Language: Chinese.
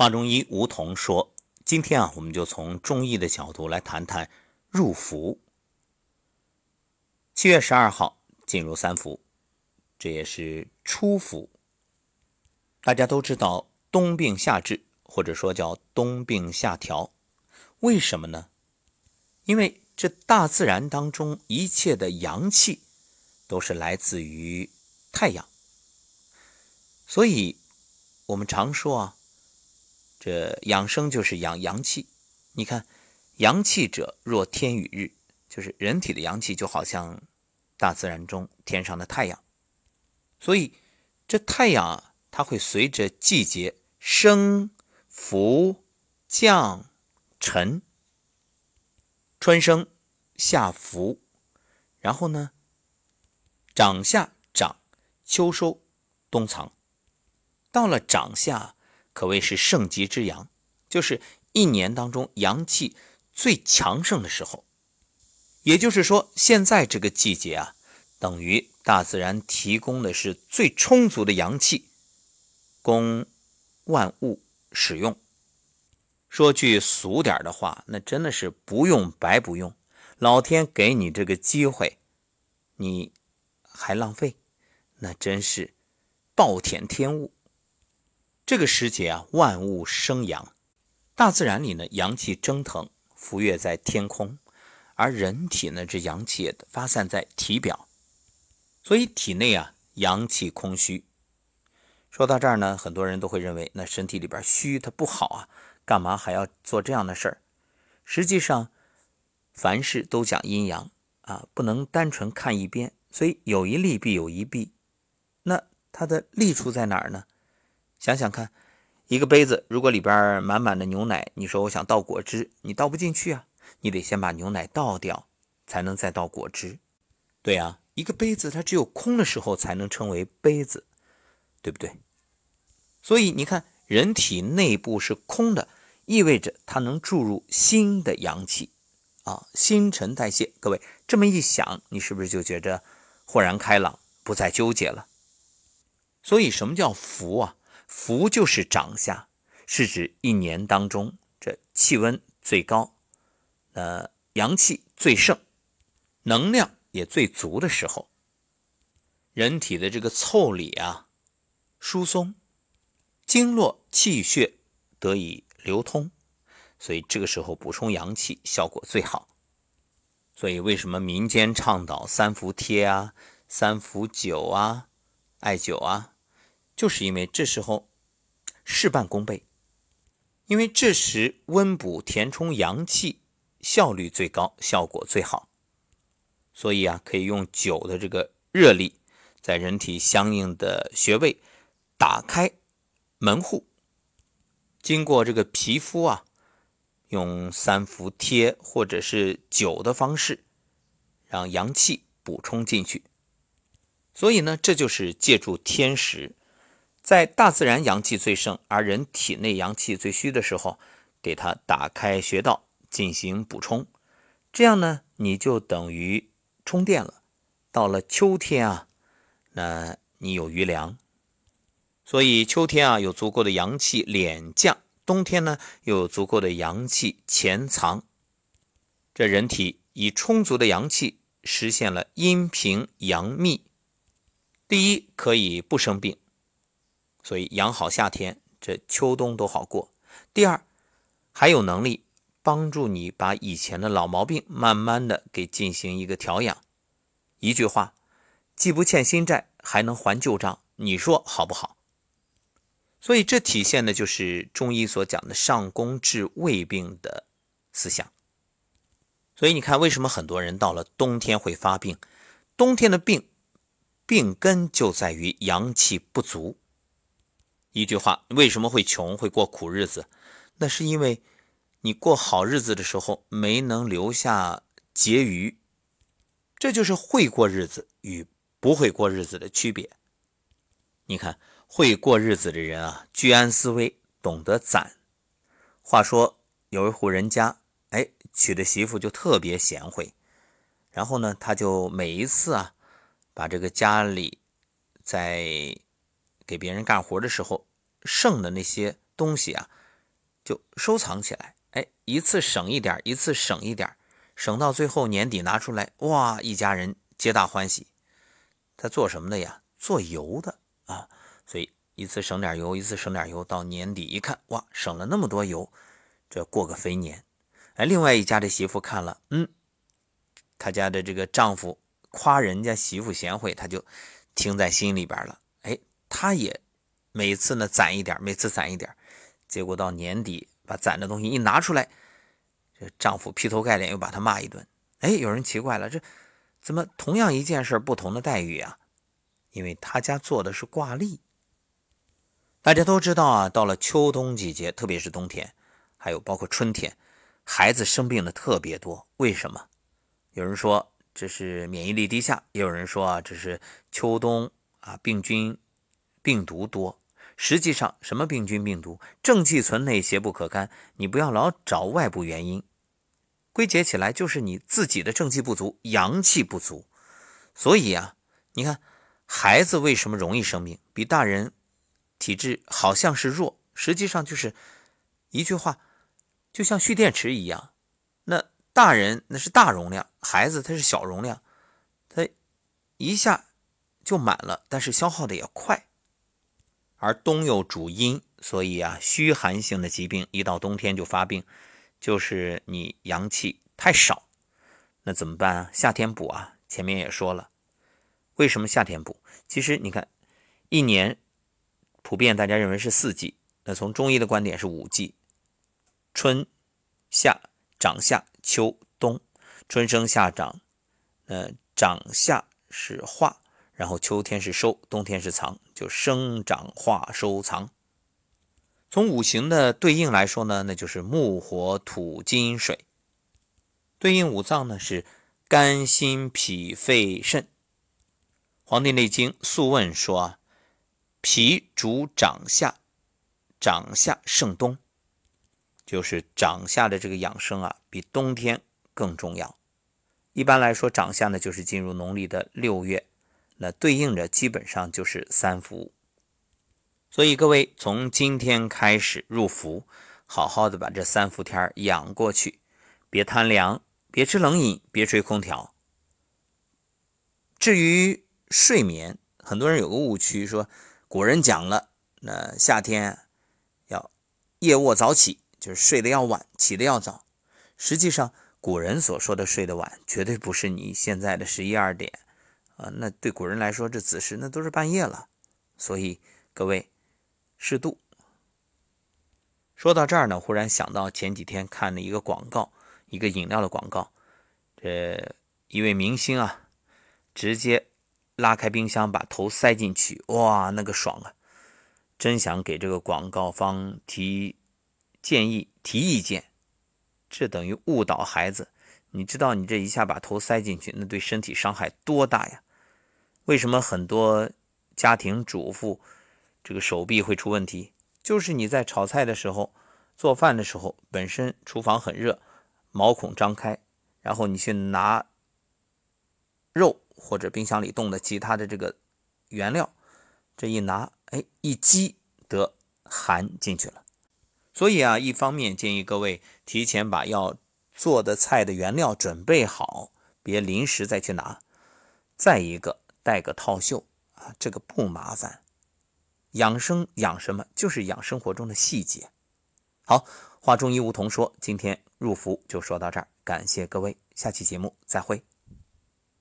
华中医吴桐说：“今天啊，我们就从中医的角度来谈谈入伏。七月十二号进入三伏，这也是初伏。大家都知道，冬病夏治，或者说叫冬病夏调，为什么呢？因为这大自然当中一切的阳气都是来自于太阳，所以我们常说啊。”这养生就是养阳气，你看，阳气者若天与日，就是人体的阳气就好像大自然中天上的太阳，所以这太阳啊，它会随着季节升、伏、降、沉，春生、夏伏，然后呢，长夏长，秋收，冬藏，到了长夏。可谓是盛极之阳，就是一年当中阳气最强盛的时候。也就是说，现在这个季节啊，等于大自然提供的是最充足的阳气，供万物使用。说句俗点的话，那真的是不用白不用。老天给你这个机会，你还浪费，那真是暴殄天物。这个时节啊，万物生阳，大自然里呢阳气蒸腾，浮跃在天空，而人体呢这阳气也发散在体表，所以体内啊阳气空虚。说到这儿呢，很多人都会认为那身体里边虚它不好啊，干嘛还要做这样的事儿？实际上，凡事都讲阴阳啊，不能单纯看一边，所以有一利必有一弊。那它的利处在哪儿呢？想想看，一个杯子如果里边满满的牛奶，你说我想倒果汁，你倒不进去啊，你得先把牛奶倒掉，才能再倒果汁。对啊，一个杯子它只有空的时候才能称为杯子，对不对？所以你看，人体内部是空的，意味着它能注入新的阳气啊，新陈代谢。各位这么一想，你是不是就觉着豁然开朗，不再纠结了？所以什么叫福啊？伏就是长夏，是指一年当中这气温最高，呃，阳气最盛，能量也最足的时候。人体的这个腠理啊疏松，经络气血得以流通，所以这个时候补充阳气效果最好。所以为什么民间倡导三伏贴啊、三伏灸啊、艾灸啊？就是因为这时候事半功倍，因为这时温补填充阳气效率最高，效果最好，所以啊，可以用酒的这个热力，在人体相应的穴位打开门户，经过这个皮肤啊，用三伏贴或者是灸的方式，让阳气补充进去。所以呢，这就是借助天时。在大自然阳气最盛，而人体内阳气最虚的时候，给它打开穴道进行补充，这样呢，你就等于充电了。到了秋天啊，那你有余粮，所以秋天啊有足够的阳气敛降，冬天呢又有足够的阳气潜藏，这人体以充足的阳气实现了阴平阳密，第一可以不生病。所以养好夏天，这秋冬都好过。第二，还有能力帮助你把以前的老毛病慢慢的给进行一个调养。一句话，既不欠新债，还能还旧账，你说好不好？所以这体现的就是中医所讲的上工治胃病的思想。所以你看，为什么很多人到了冬天会发病？冬天的病，病根就在于阳气不足。一句话，为什么会穷，会过苦日子？那是因为你过好日子的时候没能留下结余，这就是会过日子与不会过日子的区别。你看，会过日子的人啊，居安思危，懂得攒。话说有一户人家，哎，娶的媳妇就特别贤惠，然后呢，他就每一次啊，把这个家里在。给别人干活的时候剩的那些东西啊，就收藏起来，哎，一次省一点，一次省一点，省到最后年底拿出来，哇，一家人皆大欢喜。他做什么的呀？做油的啊，所以一次省点油，一次省点油，到年底一看，哇，省了那么多油，这过个肥年。哎，另外一家的媳妇看了，嗯，他家的这个丈夫夸人家媳妇贤惠，他就听在心里边了。她，也每次呢攒一点，每次攒一点，结果到年底把攒的东西一拿出来，这丈夫劈头盖脸又把他骂一顿。哎，有人奇怪了，这。怎么同样一件事不同的待遇啊？因为他家做的是挂历。大家都知道啊，到了秋冬季节，特别是冬天，还有包括春天，孩子生病的特别多。为什么？有人说这是免疫力低下，也有人说啊，这是秋冬啊病菌、病毒多。实际上，什么病菌、病毒，正气存内，邪不可干。你不要老找外部原因。归结起来就是你自己的正气不足，阳气不足，所以啊，你看孩子为什么容易生病，比大人体质好像是弱，实际上就是一句话，就像蓄电池一样，那大人那是大容量，孩子他是小容量，他一下就满了，但是消耗的也快，而冬又主阴，所以啊，虚寒性的疾病一到冬天就发病。就是你阳气太少，那怎么办啊？夏天补啊！前面也说了，为什么夏天补？其实你看，一年普遍大家认为是四季，那从中医的观点是五季：春夏长夏秋冬。春生夏长，呃，长夏是化，然后秋天是收，冬天是藏，就生长化收藏。从五行的对应来说呢，那就是木、火、土、金、水。对应五脏呢是肝、心、脾、肺、肾。《黄帝内经·素问》说啊，脾主长夏，长夏胜冬，就是长夏的这个养生啊，比冬天更重要。一般来说，长夏呢就是进入农历的六月，那对应着基本上就是三伏。所以各位从今天开始入伏，好好的把这三伏天养过去，别贪凉，别吃冷饮，别吹空调。至于睡眠，很多人有个误区，说古人讲了，那夏天要夜卧早起，就是睡得要晚，起得要早。实际上，古人所说的睡得晚，绝对不是你现在的十一二点啊，那对古人来说，这子时那都是半夜了。所以各位。适度。说到这儿呢，忽然想到前几天看的一个广告，一个饮料的广告。这一位明星啊，直接拉开冰箱，把头塞进去，哇，那个爽啊！真想给这个广告方提建议、提意见。这等于误导孩子。你知道，你这一下把头塞进去，那对身体伤害多大呀？为什么很多家庭主妇？这个手臂会出问题，就是你在炒菜的时候、做饭的时候，本身厨房很热，毛孔张开，然后你去拿肉或者冰箱里冻的其他的这个原料，这一拿，哎，一激得寒进去了。所以啊，一方面建议各位提前把要做的菜的原料准备好，别临时再去拿；再一个带个套袖啊，这个不麻烦。养生养什么？就是养生活中的细节。好，话中医梧桐说，今天入伏就说到这儿，感谢各位，下期节目再会。